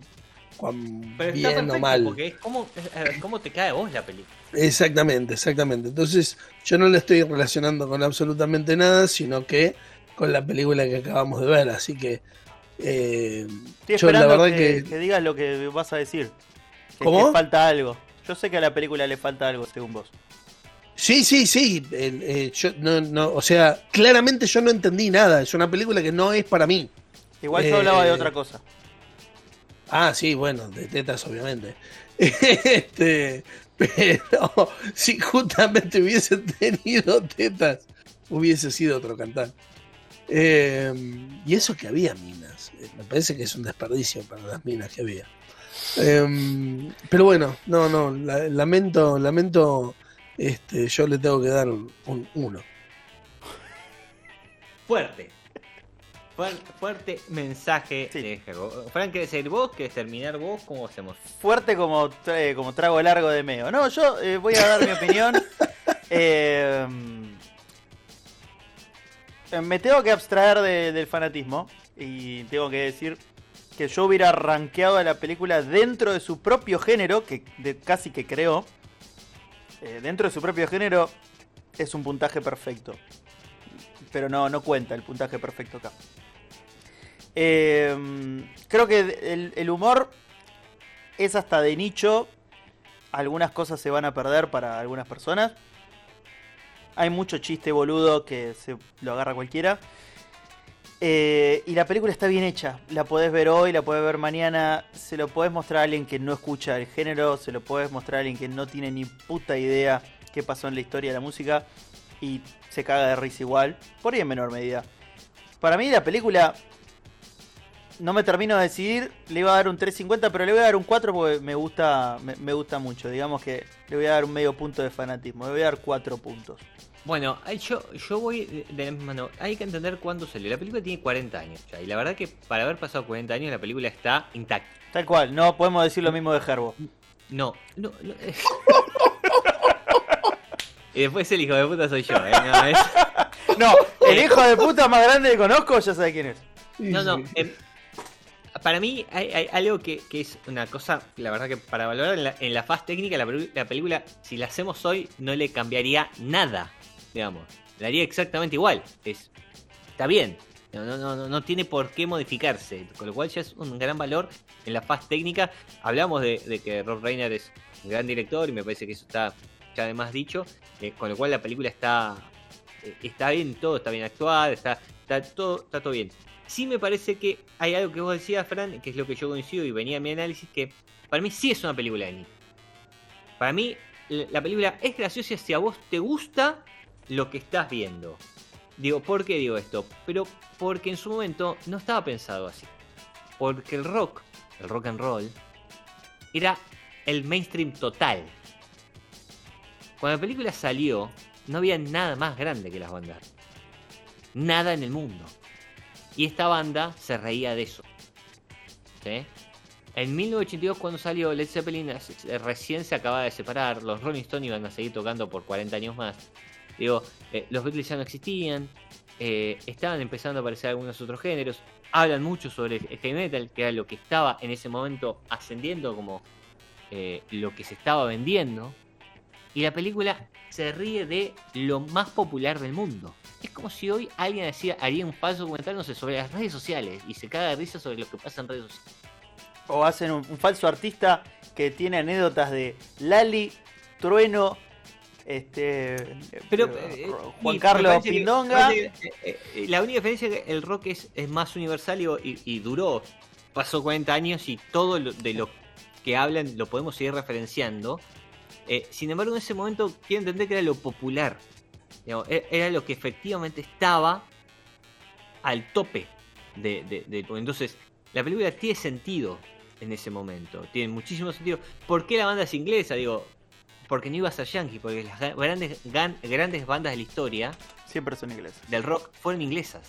con Pero bien perfecto o mal. porque es como, te cae a vos la película. Exactamente, exactamente. Entonces, yo no la estoy relacionando con absolutamente nada, sino que con la película que acabamos de ver. Así que, eh, Estoy yo la esperando verdad que, que, que digas lo que vas a decir. Que, ¿Cómo? que falta algo. Yo sé que a la película le falta algo, según vos. sí, sí, sí. eh, yo no, no, o sea, claramente yo no entendí nada. Es una película que no es para mí. Igual yo hablaba de Eh, otra cosa. Ah, sí, bueno, de tetas, obviamente. Este, pero si justamente hubiese tenido tetas, hubiese sido otro cantar. Eh, y eso que había minas. Eh, Me parece que es un desperdicio para las minas que había. Eh, pero bueno, no, no, la- lamento, lamento, este, yo le tengo que dar un 1. Fuerte. Fuer- Fuerte mensaje Sí. de Gerbo. Frank, ¿querés seguir vos? ¿Querés terminar vos? ¿Cómo hacemos? Fuerte como, tra- como trago largo de meo. No, yo eh, voy a dar mi opinión. Eh, eh, me tengo que abstraer de- del fanatismo. Y tengo que decir que yo hubiera rankeado a la película dentro de su propio género, que casi que creó. Eh, dentro de su propio género es un puntaje perfecto. Pero no, no cuenta el puntaje perfecto acá. Eh, creo que el humor es hasta de nicho. Algunas cosas se van a perder para algunas personas. Hay mucho chiste boludo que se lo agarra cualquiera. Eh, y la película está bien hecha. La podés ver hoy, la podés ver mañana. Se lo podés mostrar a alguien que no escucha el género. Se lo podés mostrar a alguien que no tiene ni puta idea qué pasó en la historia de la música. Y se caga de risa igual. Por ahí en menor medida. Para mí la película no me termino de decidir, le iba a dar un 3.50, pero le voy a dar un 4 porque me gusta, me, me gusta mucho. Digamos que le voy a dar un medio punto de fanatismo, le voy a dar 4 puntos. Bueno, yo, yo voy de- de la misma mano. Hay que entender cuándo salió. La película tiene 40 años ya. Y la verdad que para haber pasado 40 años la película está intacta. Tal cual, no podemos decir lo mismo de Gerbo. No, no, no. y después el hijo de puta soy yo, ¿eh? No, es- No, el hijo de puta más grande que conozco ya sabe quién es. No, no. em, para mí hay, hay algo que, que es una cosa, la verdad que para valorar en la, en la faz técnica, la, la película, si la hacemos hoy, no le cambiaría nada, digamos. La haría exactamente igual. Es, está bien. No, no, no, no- tiene por qué modificarse. Con lo cual ya es un gran valor en la faz técnica. Hablamos de, que Rob Reiner es un gran director y me parece que eso está ya además dicho. eh, con lo cual la película está, eh, está bien, todo está bien actuada, está, está, todo, está todo bien. Sí me parece que hay algo que vos decías, Fran, que es lo que yo coincido y venía en mi análisis, que para mí sí es una película de nicho. Para mí la película es graciosa si a vos te gusta lo que estás viendo. Digo, ¿por qué digo esto? Pero porque en su momento no estaba pensado así. Porque el rock, el rock and roll, era el mainstream total. Cuando la película salió, no había nada más grande que las bandas. Nada en el mundo. Y esta banda se reía de eso. En 1982 cuando salió Led Zeppelin eh, recién se acababa de separar, los Rolling Stones iban a seguir tocando por 40 años más. Digo, eh, los Beatles ya no existían, eh, estaban empezando a aparecer algunos otros géneros, hablan mucho sobre el heavy metal, que era lo que estaba en ese momento ascendiendo como eh, lo que se estaba vendiendo. Y la película se ríe de lo más popular del mundo. Es como si hoy alguien hacía, haría un falso documental, sobre las redes sociales y se caga de risa sobre lo que pasa en redes sociales. O hacen un falso artista que tiene anécdotas de Lali, Trueno, este Pero eh, eh, Juan y Carlos Pindonga. que, eh, la única diferencia es que el rock es, es más universal y, duró. Pasó 40 años y todo lo- de lo que hablan lo podemos seguir referenciando. Eh, sin embargo, en ese momento quiero entender que era lo popular. Digamos, e- era lo que efectivamente estaba al tope de, de- de- Entonces, la película tiene sentido en ese momento. Tiene muchísimo sentido. ¿Por qué la banda es inglesa? Digo, porque no iba a ser yankee, porque las grandes, gan- grandes bandas de la historia Siempre son del rock fueron inglesas.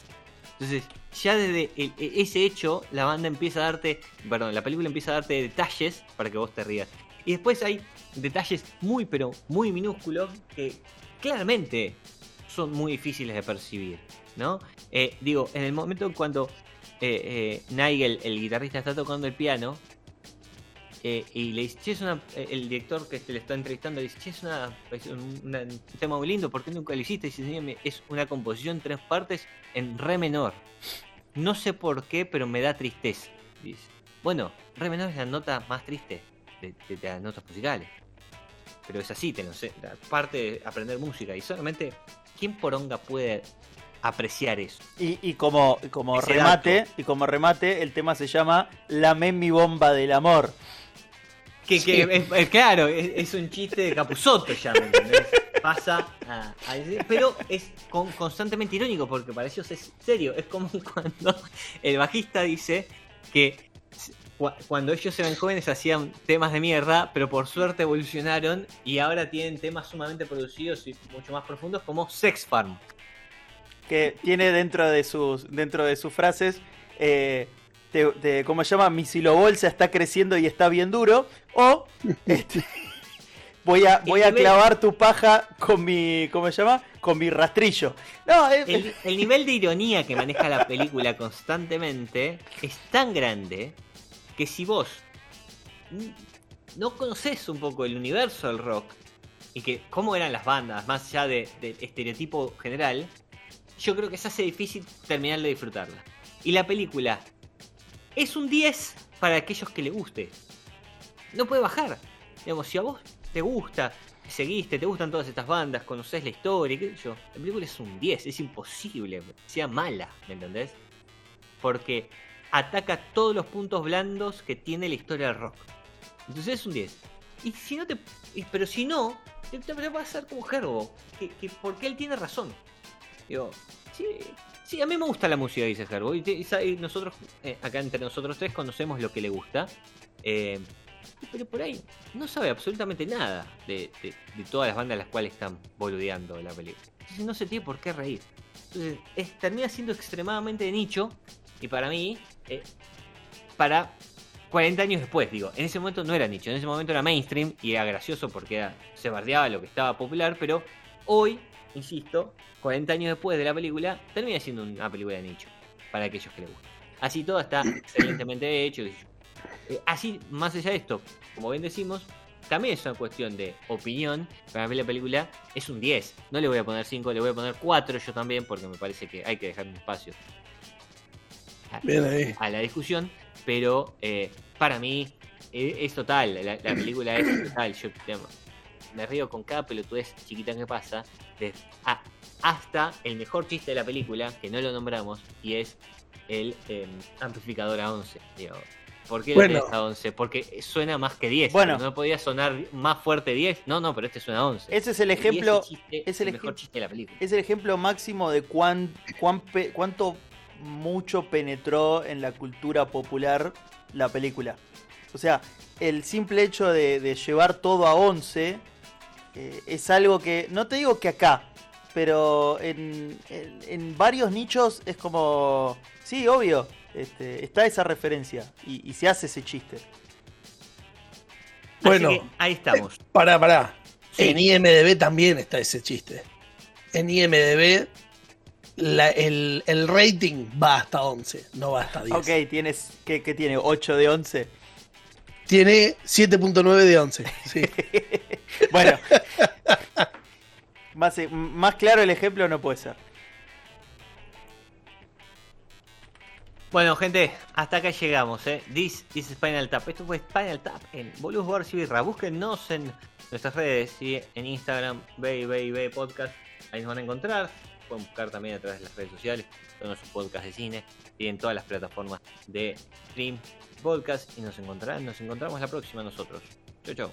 Entonces, ya desde el- e- ese hecho, la banda empieza a darte, perdón, la película empieza a darte detalles para que vos te rías. Y después hay detalles muy, pero muy minúsculos que claramente son muy difíciles de percibir, ¿no? Eh, digo, en el momento cuando eh, eh, Nigel, el guitarrista, está tocando el piano, eh, y le dice, che, es una, eh, el director que se le está entrevistando le dice, che, es, una, es un, una- un tema muy lindo, ¿por qué nunca lo hiciste? Y dice, "Sí, me- es una composición en tres partes en re menor. No sé por qué, pero me da tristeza. Dice. Bueno, re menor es la nota más triste de, de- de las notas musicales. Pero es así, te lo sé, la parte de aprender música. Y solamente, ¿quién poronga puede apreciar eso. Y, y como, como remate, y como remate, el tema se llama La mi bomba del amor. Que, que Sí. es, es- claro, es, es un chiste de Capuzoto ya, ¿me entendés? Pasa a, a decir- Pero es con- constantemente irónico porque para ellos es serio. Es como cuando el bajista dice que cu- cuando ellos eran jóvenes hacían temas de mierda, pero por suerte evolucionaron y ahora tienen temas sumamente producidos y mucho más profundos como Sex Farm. que tiene dentro de sus dentro de sus frases eh, te- te- ¿cómo se llama? mi silobolsa está creciendo y está bien duro o este, voy a voy a nivel- clavar tu paja con mi ¿cómo se llama? con mi rastrillo no es- El, el nivel de ironía que maneja la película constantemente es tan grande que si vos no conoces un poco el universo del rock y que cómo eran las bandas, más allá de- del estereotipo general, yo creo que se hace difícil terminar de disfrutarla. Y la película es un 10 para aquellos que le guste. No puede bajar. Digamos, si a vos te gusta, seguiste, te gustan todas estas bandas, conoces la historia, qué sé yo, la película es un 10, es imposible sea mala, ¿me entendés? Porque ataca todos los puntos blandos que tiene la historia del rock. Entonces es un 10. Y si no te. Pero si no, te, te va a ser como Gerbo. Que, que porque él tiene razón. Digo, sí, sí, a mí me gusta la música, dice Gerbo. Y, nosotros, eh, acá entre nosotros tres, conocemos lo que le gusta. Eh, pero por ahí no sabe absolutamente nada de, todas las bandas a las cuales están boludeando la película. Entonces no se tiene por qué reír. Entonces es- termina siendo extremadamente nicho. Y para mí, eh, para 40 años después, digo, en ese momento no era nicho, en ese momento era mainstream y era gracioso porque era- se bardeaba lo que estaba popular, pero hoy, insisto, 40 años después de la película, termina siendo una película de nicho para aquellos que le gustan. Así todo está excelentemente hecho. Eh, así, más allá de esto, como bien decimos, también es una cuestión de opinión. Para mí la película es un 10. No le voy a poner 5, le voy a poner 4 yo también, porque me parece que hay que dejar un espacio a- Bien ahí. a la discusión. Pero eh, para mí eh, es total, la, la película es total. Yo me río con cada pelotudez chiquita que pasa. de- a- hasta el mejor chiste de la película, que no lo nombramos, y es el eh, amplificador a 11. Digo, ¿Por qué Bueno. lo tenés a 11? Porque suena más que 10. Bueno. ¿No podía sonar más fuerte 10? No, no, pero este suena a 11. ese es el ejemplo chiste es el el mejor chiste de la película. es el ejemplo máximo de cuán, cuán pe- cuánto mucho penetró en la cultura popular la película. O sea, el simple hecho de, de llevar todo a 11 eh, es algo que, no te digo que acá, pero en, en- en varios nichos es como, sí, obvio, este, está esa referencia y, y se hace ese chiste. Bueno. Que ahí estamos. Pará, pará. Sí. En IMDB también está ese chiste. En IMDB la- el, el rating va hasta 11, no va hasta 10. Ok, tienes, ¿qué, qué tiene? ¿8 de 11? Tiene 7.9 de 11. Sí. Bueno, más, eh, más claro el ejemplo no puede ser. Bueno, gente, hasta acá llegamos, ¿eh? This is Spinal Tap. Esto fue Spinal Tap en Bolus Wars y Birra. Búsquennos en nuestras redes, ¿sí? en Instagram, BB Podcast. Ahí nos van a encontrar. Pueden buscar también a través de las redes sociales. Son su podcast de cine. Y en todas las plataformas de stream podcast. Y nos. Nos encontramos la próxima nosotros. Chau, chau.